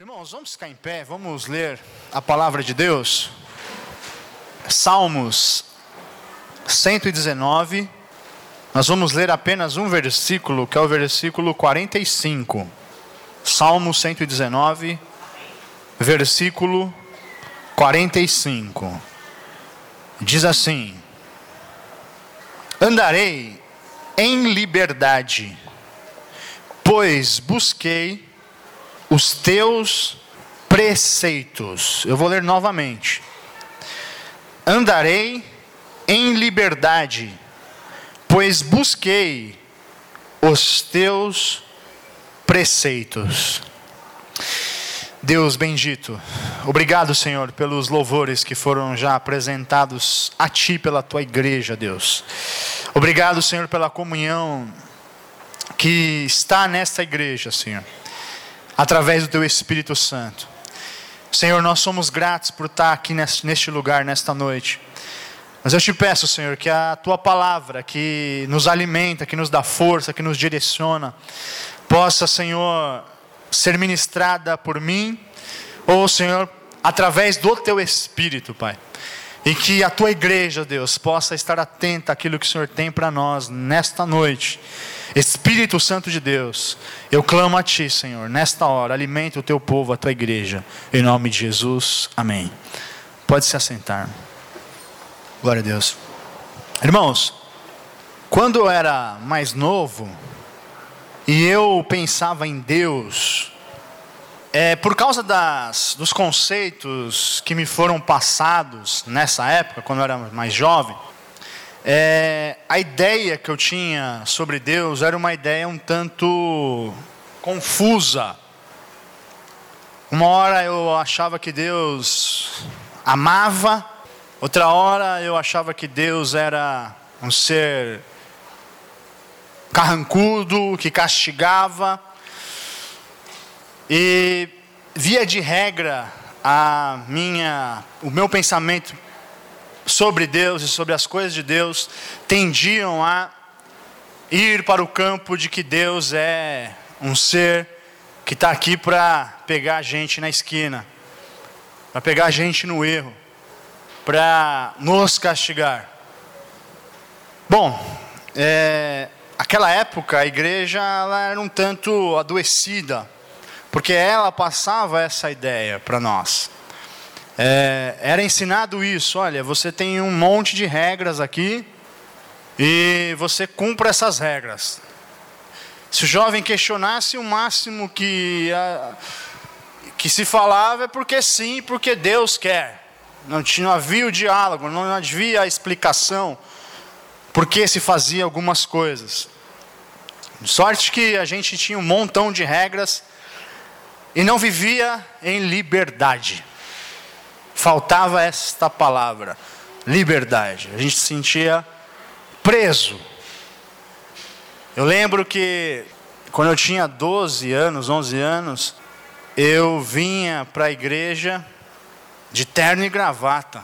Irmãos, vamos ficar em pé, vamos ler a palavra de Deus. Salmos 119. Nós vamos ler apenas um versículo, que é o versículo 45. Salmo 119, versículo 45. Diz assim: Andarei em liberdade, pois busquei os teus preceitos. Eu vou ler novamente. Andarei em liberdade, pois busquei os teus preceitos. Deus bendito, obrigado, Senhor, pelos louvores que foram já apresentados a Ti pela Tua igreja, Deus. Obrigado, Senhor, pela comunhão que está nesta igreja, Senhor através do Teu Espírito Santo. Senhor, nós somos gratos por estar aqui neste lugar, nesta noite. Mas eu te peço, Senhor, que a Tua palavra, que nos alimenta, que nos dá força, que nos direciona, possa, Senhor, ser ministrada por mim, ou, Senhor, através do Teu Espírito, Pai. E que a Tua igreja, Deus, possa estar atenta àquilo que o Senhor tem para nós nesta noite Espírito Santo de Deus, eu clamo a Ti, Senhor, nesta hora, alimenta o Teu povo, a Tua igreja, em nome de Jesus, amém. Pode se assentar. Glória a Deus. Irmãos, quando eu era mais novo e eu pensava em Deus, é, por causa das, dos conceitos que me foram passados nessa época, quando eu era mais jovem, é, a ideia que eu tinha sobre Deus era uma ideia um tanto confusa. Uma hora eu achava que Deus amava, outra hora eu achava que Deus era um ser carrancudo, que castigava. E via de regra, a minha, o meu pensamento sobre Deus e sobre as coisas de Deus tendiam a ir para o campo de que Deus é um ser que está aqui para pegar a gente na esquina, para pegar a gente no erro, para nos castigar. Bom, é, aquela época a igreja era um tanto adoecida, porque ela passava essa ideia para nós é, era ensinado isso: olha, você tem um monte de regras aqui e você cumpre essas regras. Se o jovem questionasse, o máximo que, a, que se falava é porque sim, porque Deus quer. Não, tinha, não havia o diálogo, não havia a explicação por que se fazia algumas coisas. Sorte que a gente tinha um montão de regras e não vivia em liberdade faltava esta palavra, liberdade. A gente se sentia preso. Eu lembro que quando eu tinha 12 anos, 11 anos, eu vinha para a igreja de terno e gravata,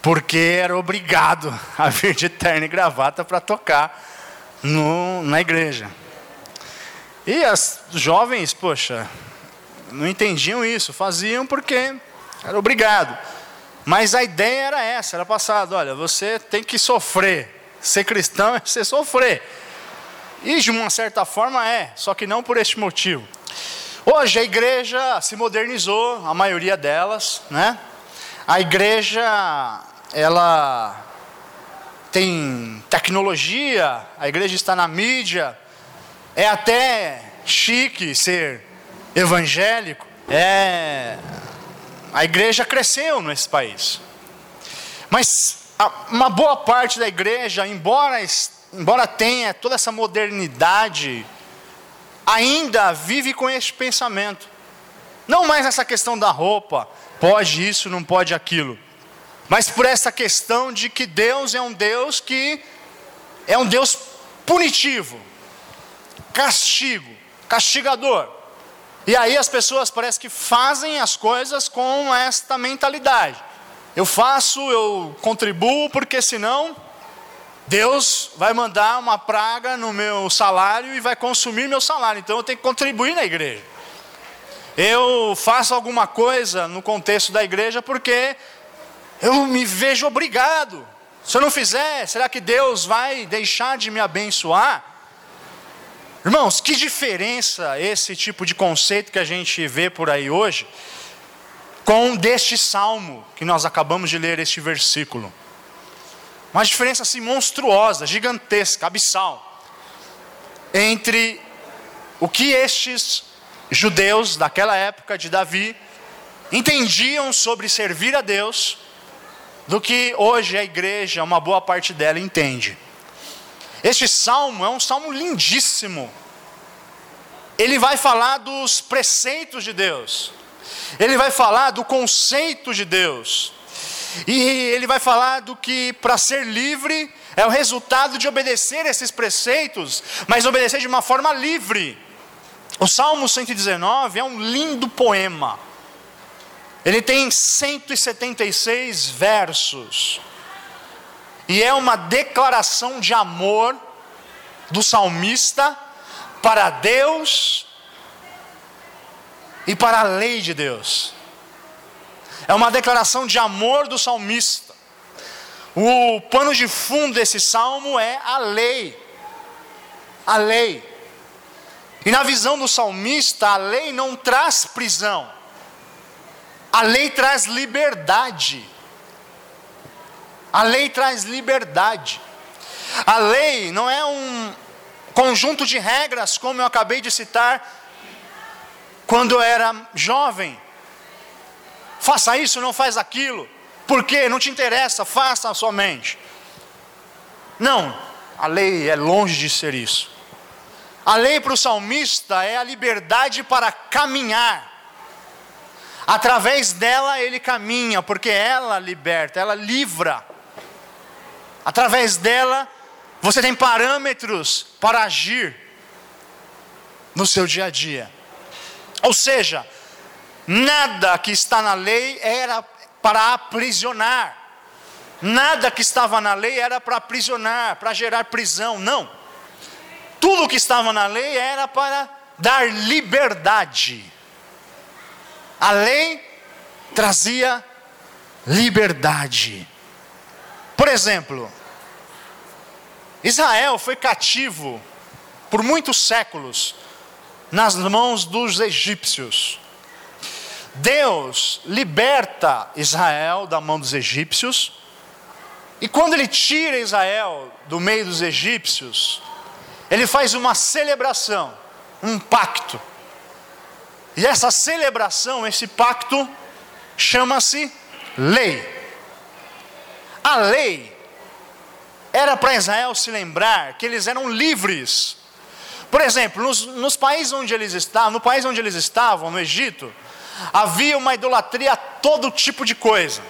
porque era obrigado a vir de terno e gravata para tocar no, na igreja. E as jovens, poxa, não entendiam isso, faziam porque era obrigado. Mas a ideia era essa, era passado, olha, você tem que sofrer. Ser cristão é você sofrer. E de uma certa forma é, só que não por este motivo. Hoje a igreja se modernizou, a maioria delas, né? A igreja ela tem tecnologia, a igreja está na mídia, é até chique ser evangélico, é a igreja cresceu nesse país. Mas uma boa parte da igreja, embora, embora tenha toda essa modernidade, ainda vive com este pensamento. Não mais essa questão da roupa, pode isso, não pode aquilo. Mas por essa questão de que Deus é um Deus que é um Deus punitivo, castigo, castigador. E aí as pessoas parece que fazem as coisas com esta mentalidade. Eu faço, eu contribuo, porque senão Deus vai mandar uma praga no meu salário e vai consumir meu salário. Então eu tenho que contribuir na igreja. Eu faço alguma coisa no contexto da igreja porque eu me vejo obrigado. Se eu não fizer, será que Deus vai deixar de me abençoar? Irmãos, que diferença esse tipo de conceito que a gente vê por aí hoje com deste salmo que nós acabamos de ler este versículo. Uma diferença assim monstruosa, gigantesca, abissal entre o que estes judeus daquela época de Davi entendiam sobre servir a Deus do que hoje a igreja, uma boa parte dela entende. Este salmo é um salmo lindíssimo. Ele vai falar dos preceitos de Deus. Ele vai falar do conceito de Deus. E ele vai falar do que para ser livre é o resultado de obedecer esses preceitos, mas obedecer de uma forma livre. O Salmo 119 é um lindo poema. Ele tem 176 versos. E é uma declaração de amor do salmista para Deus e para a lei de Deus. É uma declaração de amor do salmista. O pano de fundo desse salmo é a lei. A lei. E na visão do salmista, a lei não traz prisão, a lei traz liberdade. A lei traz liberdade. A lei não é um conjunto de regras, como eu acabei de citar, quando eu era jovem. Faça isso, não faz aquilo. Por quê? Não te interessa, faça somente. Não, a lei é longe de ser isso. A lei para o salmista é a liberdade para caminhar. Através dela ele caminha, porque ela liberta, ela livra. Através dela você tem parâmetros para agir no seu dia a dia. Ou seja, nada que está na lei era para aprisionar. Nada que estava na lei era para aprisionar, para gerar prisão, não. Tudo que estava na lei era para dar liberdade. A lei trazia liberdade. Por exemplo, Israel foi cativo por muitos séculos nas mãos dos egípcios. Deus liberta Israel da mão dos egípcios, e quando ele tira Israel do meio dos egípcios, ele faz uma celebração, um pacto. E essa celebração, esse pacto, chama-se lei. A lei era para Israel se lembrar que eles eram livres. Por exemplo, nos, nos países onde eles estavam, no país onde eles estavam, no Egito, havia uma idolatria a todo tipo de coisa.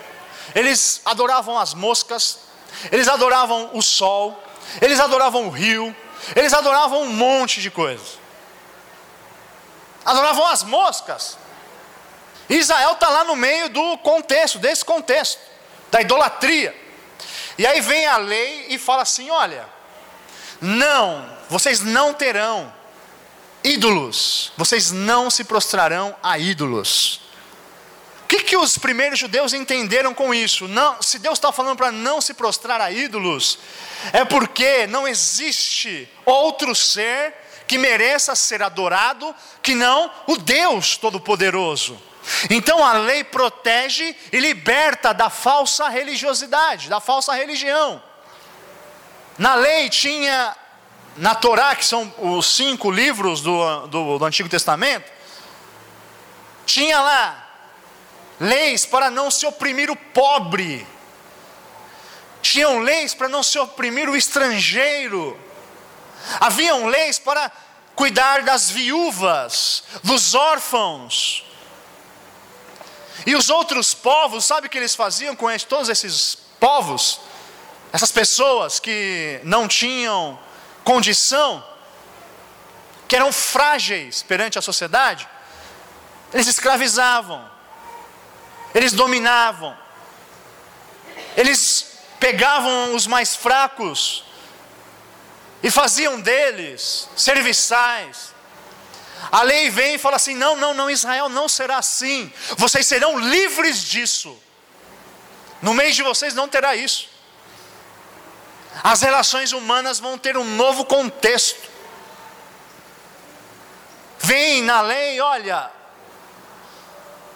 Eles adoravam as moscas, eles adoravam o sol, eles adoravam o rio, eles adoravam um monte de coisas. Adoravam as moscas. Israel está lá no meio do contexto, desse contexto, da idolatria. E aí vem a lei e fala assim: olha, não, vocês não terão ídolos, vocês não se prostrarão a ídolos. O que, que os primeiros judeus entenderam com isso? Não, se Deus está falando para não se prostrar a ídolos, é porque não existe outro ser que mereça ser adorado que não o Deus Todo-Poderoso. Então a lei protege e liberta da falsa religiosidade, da falsa religião. Na lei tinha, na Torá, que são os cinco livros do, do, do Antigo Testamento, tinha lá leis para não se oprimir o pobre, tinham leis para não se oprimir o estrangeiro, haviam leis para cuidar das viúvas, dos órfãos. E os outros povos, sabe o que eles faziam com todos esses povos? Essas pessoas que não tinham condição, que eram frágeis perante a sociedade, eles escravizavam eles dominavam, eles pegavam os mais fracos e faziam deles serviçais, A lei vem e fala assim: não, não, não, Israel não será assim. Vocês serão livres disso. No meio de vocês não terá isso. As relações humanas vão ter um novo contexto. Vem na lei, olha,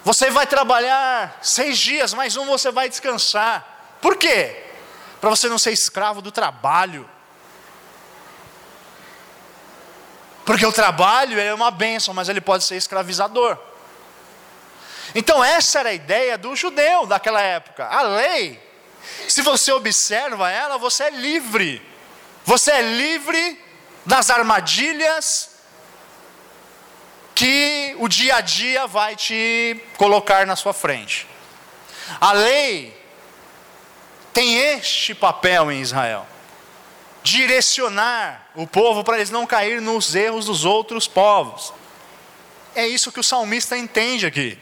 você vai trabalhar seis dias, mais um você vai descansar. Por quê? Para você não ser escravo do trabalho. Porque o trabalho é uma bênção, mas ele pode ser escravizador. Então, essa era a ideia do judeu daquela época. A lei, se você observa ela, você é livre. Você é livre das armadilhas que o dia a dia vai te colocar na sua frente. A lei tem este papel em Israel direcionar o povo para eles não cair nos erros dos outros povos. É isso que o salmista entende aqui.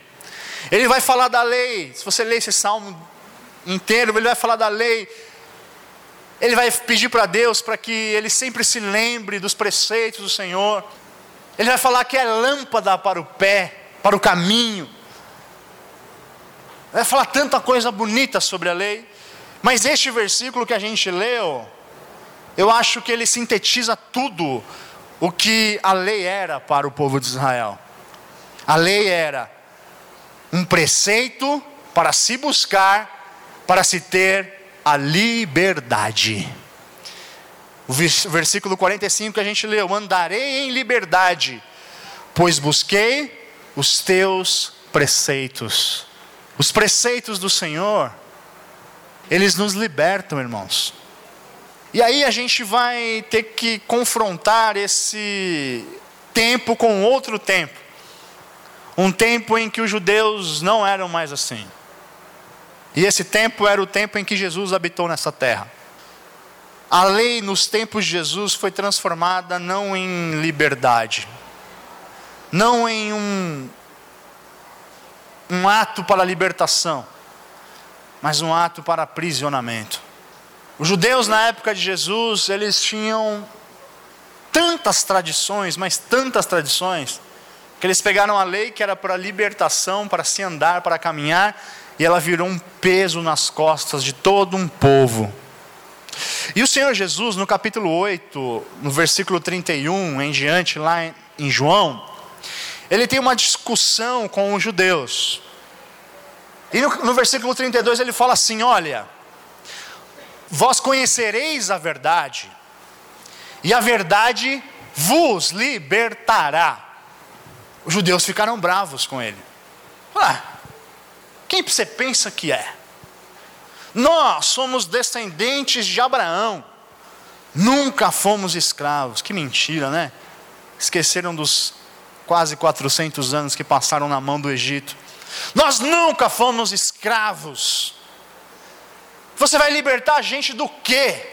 Ele vai falar da lei. Se você ler esse salmo inteiro, ele vai falar da lei. Ele vai pedir para Deus para que ele sempre se lembre dos preceitos do Senhor. Ele vai falar que é lâmpada para o pé, para o caminho. Vai falar tanta coisa bonita sobre a lei. Mas este versículo que a gente leu, eu acho que ele sintetiza tudo o que a lei era para o povo de Israel. A lei era um preceito para se buscar, para se ter a liberdade. O versículo 45 que a gente leu: Andarei em liberdade, pois busquei os teus preceitos. Os preceitos do Senhor, eles nos libertam, irmãos. E aí a gente vai ter que confrontar esse tempo com outro tempo. Um tempo em que os judeus não eram mais assim. E esse tempo era o tempo em que Jesus habitou nessa terra. A lei nos tempos de Jesus foi transformada não em liberdade, não em um, um ato para libertação, mas um ato para aprisionamento. Os judeus na época de Jesus, eles tinham tantas tradições, mas tantas tradições, que eles pegaram a lei que era para libertação, para se andar, para caminhar, e ela virou um peso nas costas de todo um povo. E o Senhor Jesus, no capítulo 8, no versículo 31 em diante, lá em João, ele tem uma discussão com os judeus. E no, no versículo 32 ele fala assim: Olha, Vós conhecereis a verdade, e a verdade vos libertará. Os judeus ficaram bravos com ele. Ah, quem você pensa que é? Nós somos descendentes de Abraão, nunca fomos escravos. Que mentira, né? Esqueceram dos quase 400 anos que passaram na mão do Egito. Nós nunca fomos escravos. Você vai libertar a gente do quê?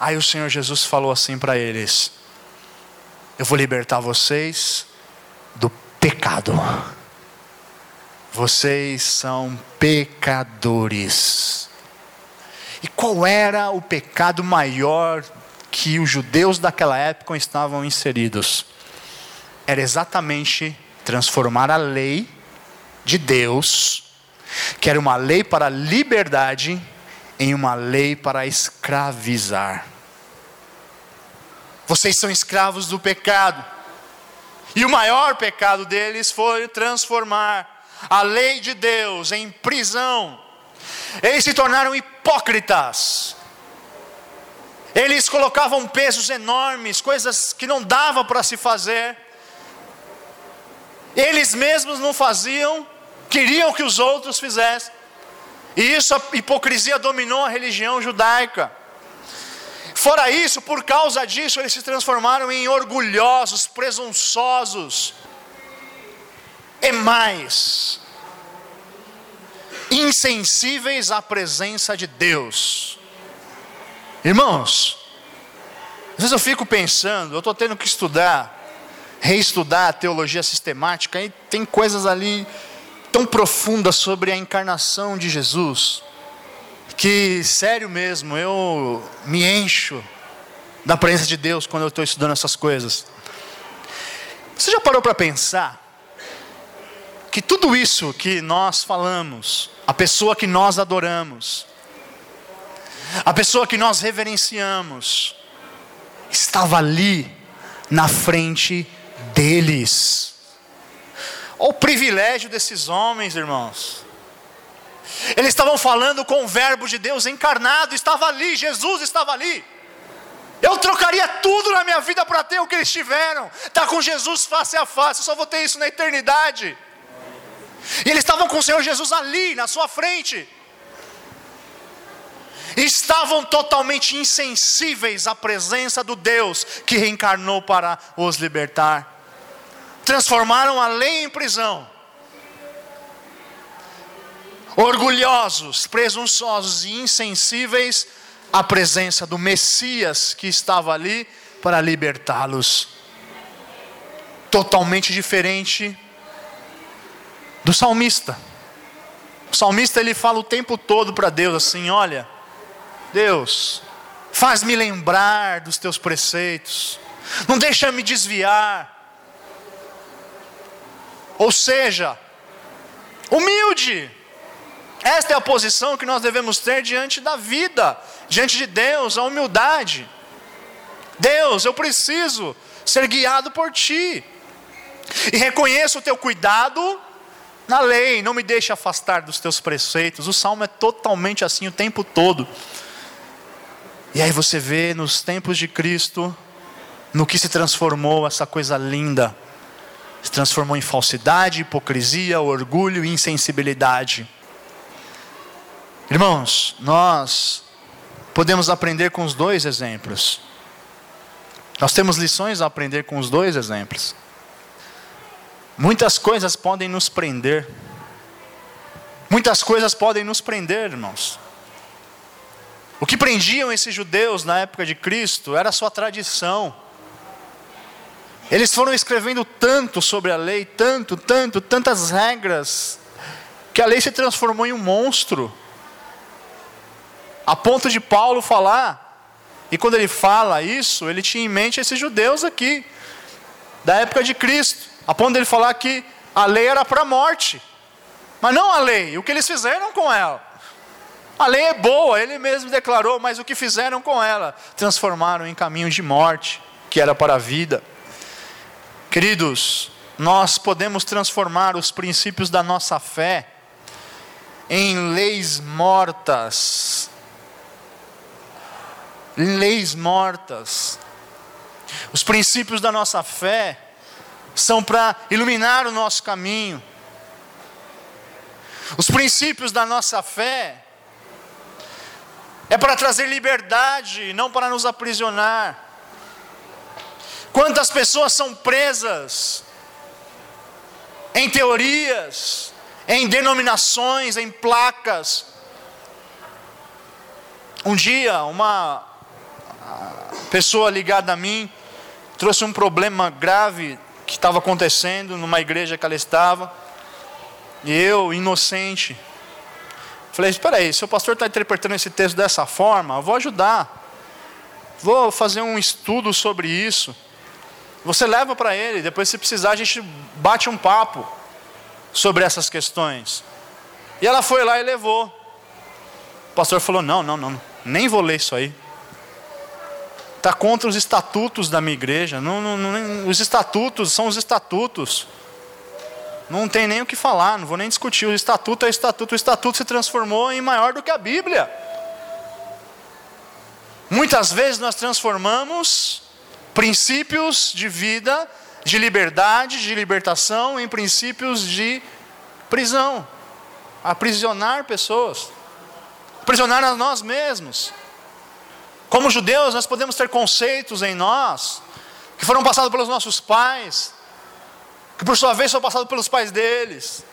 Aí o Senhor Jesus falou assim para eles: Eu vou libertar vocês do pecado. Vocês são pecadores. E qual era o pecado maior que os judeus daquela época estavam inseridos? Era exatamente transformar a lei de Deus que era uma lei para liberdade em uma lei para escravizar. Vocês são escravos do pecado. E o maior pecado deles foi transformar a lei de Deus em prisão. Eles se tornaram hipócritas. Eles colocavam pesos enormes, coisas que não dava para se fazer. Eles mesmos não faziam queriam que os outros fizessem. E isso, a hipocrisia dominou a religião judaica. Fora isso, por causa disso, eles se transformaram em orgulhosos, presunçosos. E mais, insensíveis à presença de Deus. Irmãos, às vezes eu fico pensando, eu estou tendo que estudar, reestudar a teologia sistemática, e tem coisas ali tão profunda sobre a encarnação de Jesus, que, sério mesmo, eu me encho da presença de Deus quando eu estou estudando essas coisas. Você já parou para pensar que tudo isso que nós falamos, a pessoa que nós adoramos, a pessoa que nós reverenciamos, estava ali na frente deles. Olha o privilégio desses homens, irmãos. Eles estavam falando com o Verbo de Deus encarnado, estava ali, Jesus estava ali. Eu trocaria tudo na minha vida para ter o que eles tiveram. Tá com Jesus face a face. Eu só vou ter isso na eternidade. E eles estavam com o Senhor Jesus ali, na sua frente. Estavam totalmente insensíveis à presença do Deus que reencarnou para os libertar. Transformaram a lei em prisão. Orgulhosos, presunçosos e insensíveis a presença do Messias que estava ali para libertá-los. Totalmente diferente do salmista. O salmista ele fala o tempo todo para Deus assim: Olha, Deus, faz-me lembrar dos teus preceitos, não deixa me desviar. Ou seja, humilde, esta é a posição que nós devemos ter diante da vida, diante de Deus, a humildade. Deus, eu preciso ser guiado por Ti. E reconheço o Teu cuidado na lei, não me deixe afastar dos Teus preceitos. O salmo é totalmente assim o tempo todo. E aí você vê nos tempos de Cristo, no que se transformou essa coisa linda. Se transformou em falsidade, hipocrisia, orgulho e insensibilidade. Irmãos, nós podemos aprender com os dois exemplos. Nós temos lições a aprender com os dois exemplos. Muitas coisas podem nos prender. Muitas coisas podem nos prender, irmãos. O que prendiam esses judeus na época de Cristo era a sua tradição. Eles foram escrevendo tanto sobre a lei, tanto, tanto, tantas regras, que a lei se transformou em um monstro. A ponto de Paulo falar, e quando ele fala isso, ele tinha em mente esses judeus aqui, da época de Cristo, a ponto de ele falar que a lei era para a morte, mas não a lei, o que eles fizeram com ela. A lei é boa, ele mesmo declarou, mas o que fizeram com ela? Transformaram em caminho de morte, que era para a vida. Queridos, nós podemos transformar os princípios da nossa fé em leis mortas leis mortas. Os princípios da nossa fé são para iluminar o nosso caminho. Os princípios da nossa fé é para trazer liberdade, não para nos aprisionar. Quantas pessoas são presas em teorias, em denominações, em placas. Um dia, uma pessoa ligada a mim trouxe um problema grave que estava acontecendo numa igreja que ela estava. E eu, inocente, falei: Espera aí, se o pastor está interpretando esse texto dessa forma, eu vou ajudar. Vou fazer um estudo sobre isso. Você leva para ele, depois, se precisar, a gente bate um papo sobre essas questões. E ela foi lá e levou. O pastor falou: Não, não, não, nem vou ler isso aí está contra os estatutos da minha igreja. Não, não, não, os estatutos são os estatutos. Não tem nem o que falar, não vou nem discutir. O estatuto é estatuto. O estatuto se transformou em maior do que a Bíblia. Muitas vezes nós transformamos princípios de vida, de liberdade, de libertação, em princípios de prisão aprisionar pessoas, aprisionar a nós mesmos. Como judeus, nós podemos ter conceitos em nós que foram passados pelos nossos pais, que por sua vez foram passados pelos pais deles.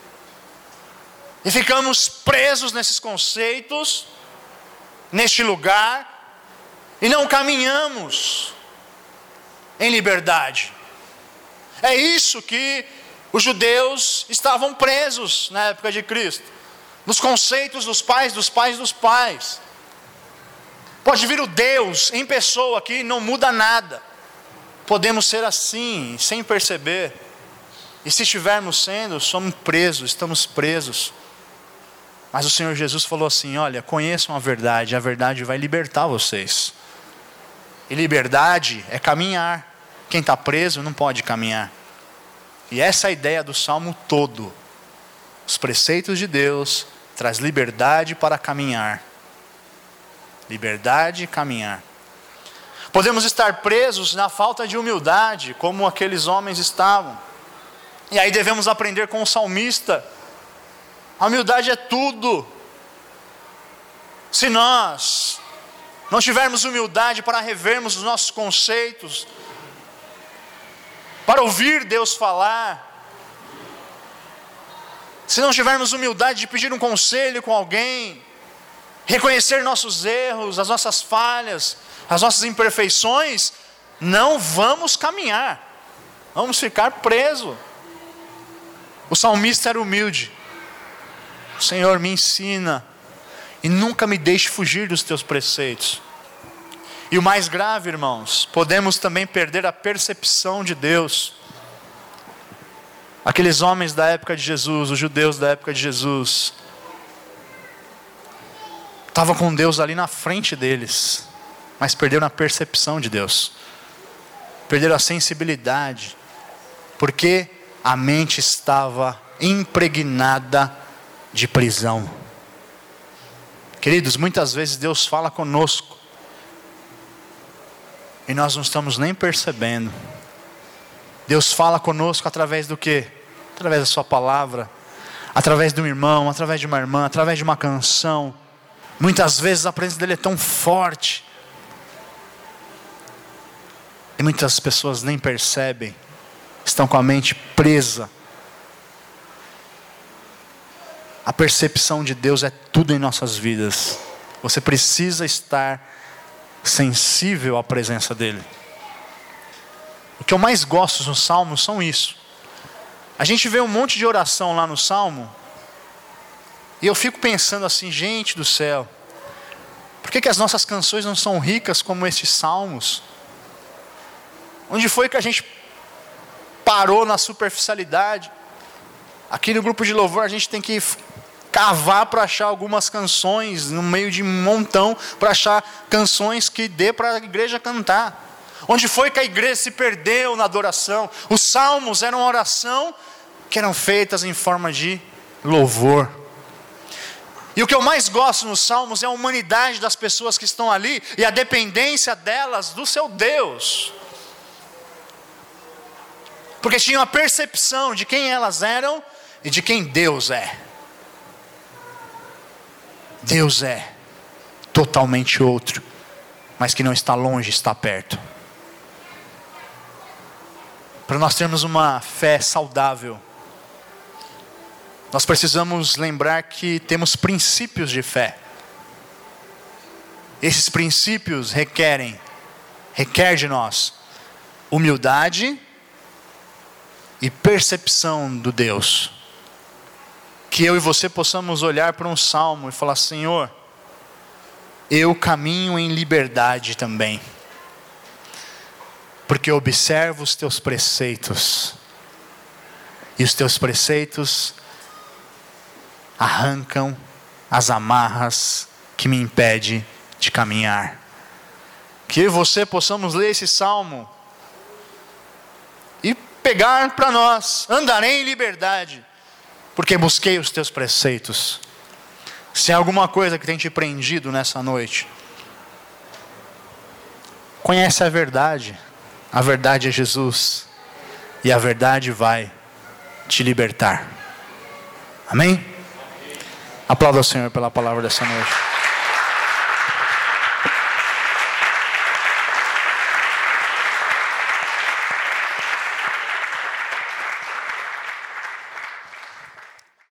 E ficamos presos nesses conceitos, neste lugar, e não caminhamos em liberdade. É isso que os judeus estavam presos na época de Cristo, nos conceitos dos pais, dos pais, dos pais. Pode vir o Deus em pessoa aqui, não muda nada. podemos ser assim, sem perceber. E se estivermos sendo, somos presos, estamos presos. Mas o Senhor Jesus falou assim: Olha, conheçam a verdade, a verdade vai libertar vocês. E liberdade é caminhar. Quem está preso não pode caminhar. E essa é a ideia do salmo todo. Os preceitos de Deus traz liberdade para caminhar. Liberdade e caminhar. Podemos estar presos na falta de humildade, como aqueles homens estavam. E aí devemos aprender com o salmista. A humildade é tudo. Se nós não tivermos humildade para revermos os nossos conceitos, para ouvir Deus falar, se não tivermos humildade de pedir um conselho com alguém, reconhecer nossos erros, as nossas falhas, as nossas imperfeições, não vamos caminhar, vamos ficar presos. O salmista era humilde. Senhor, me ensina e nunca me deixe fugir dos teus preceitos. E o mais grave, irmãos, podemos também perder a percepção de Deus. Aqueles homens da época de Jesus, os judeus da época de Jesus, estavam com Deus ali na frente deles, mas perderam a percepção de Deus, perderam a sensibilidade, porque a mente estava impregnada de prisão. Queridos, muitas vezes Deus fala conosco, e nós não estamos nem percebendo. Deus fala conosco através do que? Através da Sua palavra, através de um irmão, através de uma irmã, através de uma canção. Muitas vezes a presença dele é tão forte. E muitas pessoas nem percebem, estão com a mente presa. A percepção de Deus é tudo em nossas vidas. Você precisa estar sensível à presença dEle. O que eu mais gosto nos salmos são isso. A gente vê um monte de oração lá no salmo, e eu fico pensando assim, gente do céu, por que, que as nossas canções não são ricas como esses salmos? Onde foi que a gente parou na superficialidade? Aqui no grupo de louvor a gente tem que cavar para achar algumas canções, no meio de um montão, para achar canções que dê para a igreja cantar. Onde foi que a igreja se perdeu na adoração? Os salmos eram oração que eram feitas em forma de louvor. E o que eu mais gosto nos salmos é a humanidade das pessoas que estão ali e a dependência delas do seu Deus. Porque tinham a percepção de quem elas eram e de quem Deus é. Deus é totalmente outro, mas que não está longe, está perto para nós termos uma fé saudável, nós precisamos lembrar que temos princípios de fé. Esses princípios requerem, requer de nós humildade e percepção do Deus. Que eu e você possamos olhar para um salmo e falar: Senhor, eu caminho em liberdade também porque observo os teus preceitos, e os teus preceitos arrancam as amarras que me impedem de caminhar. Que eu e você possamos ler esse salmo e pegar para nós, andarei em liberdade, porque busquei os teus preceitos. Se há alguma coisa que tem te prendido nessa noite, conhece a verdade a verdade é Jesus. E a verdade vai te libertar. Amém? Aplauda o Senhor pela palavra dessa noite.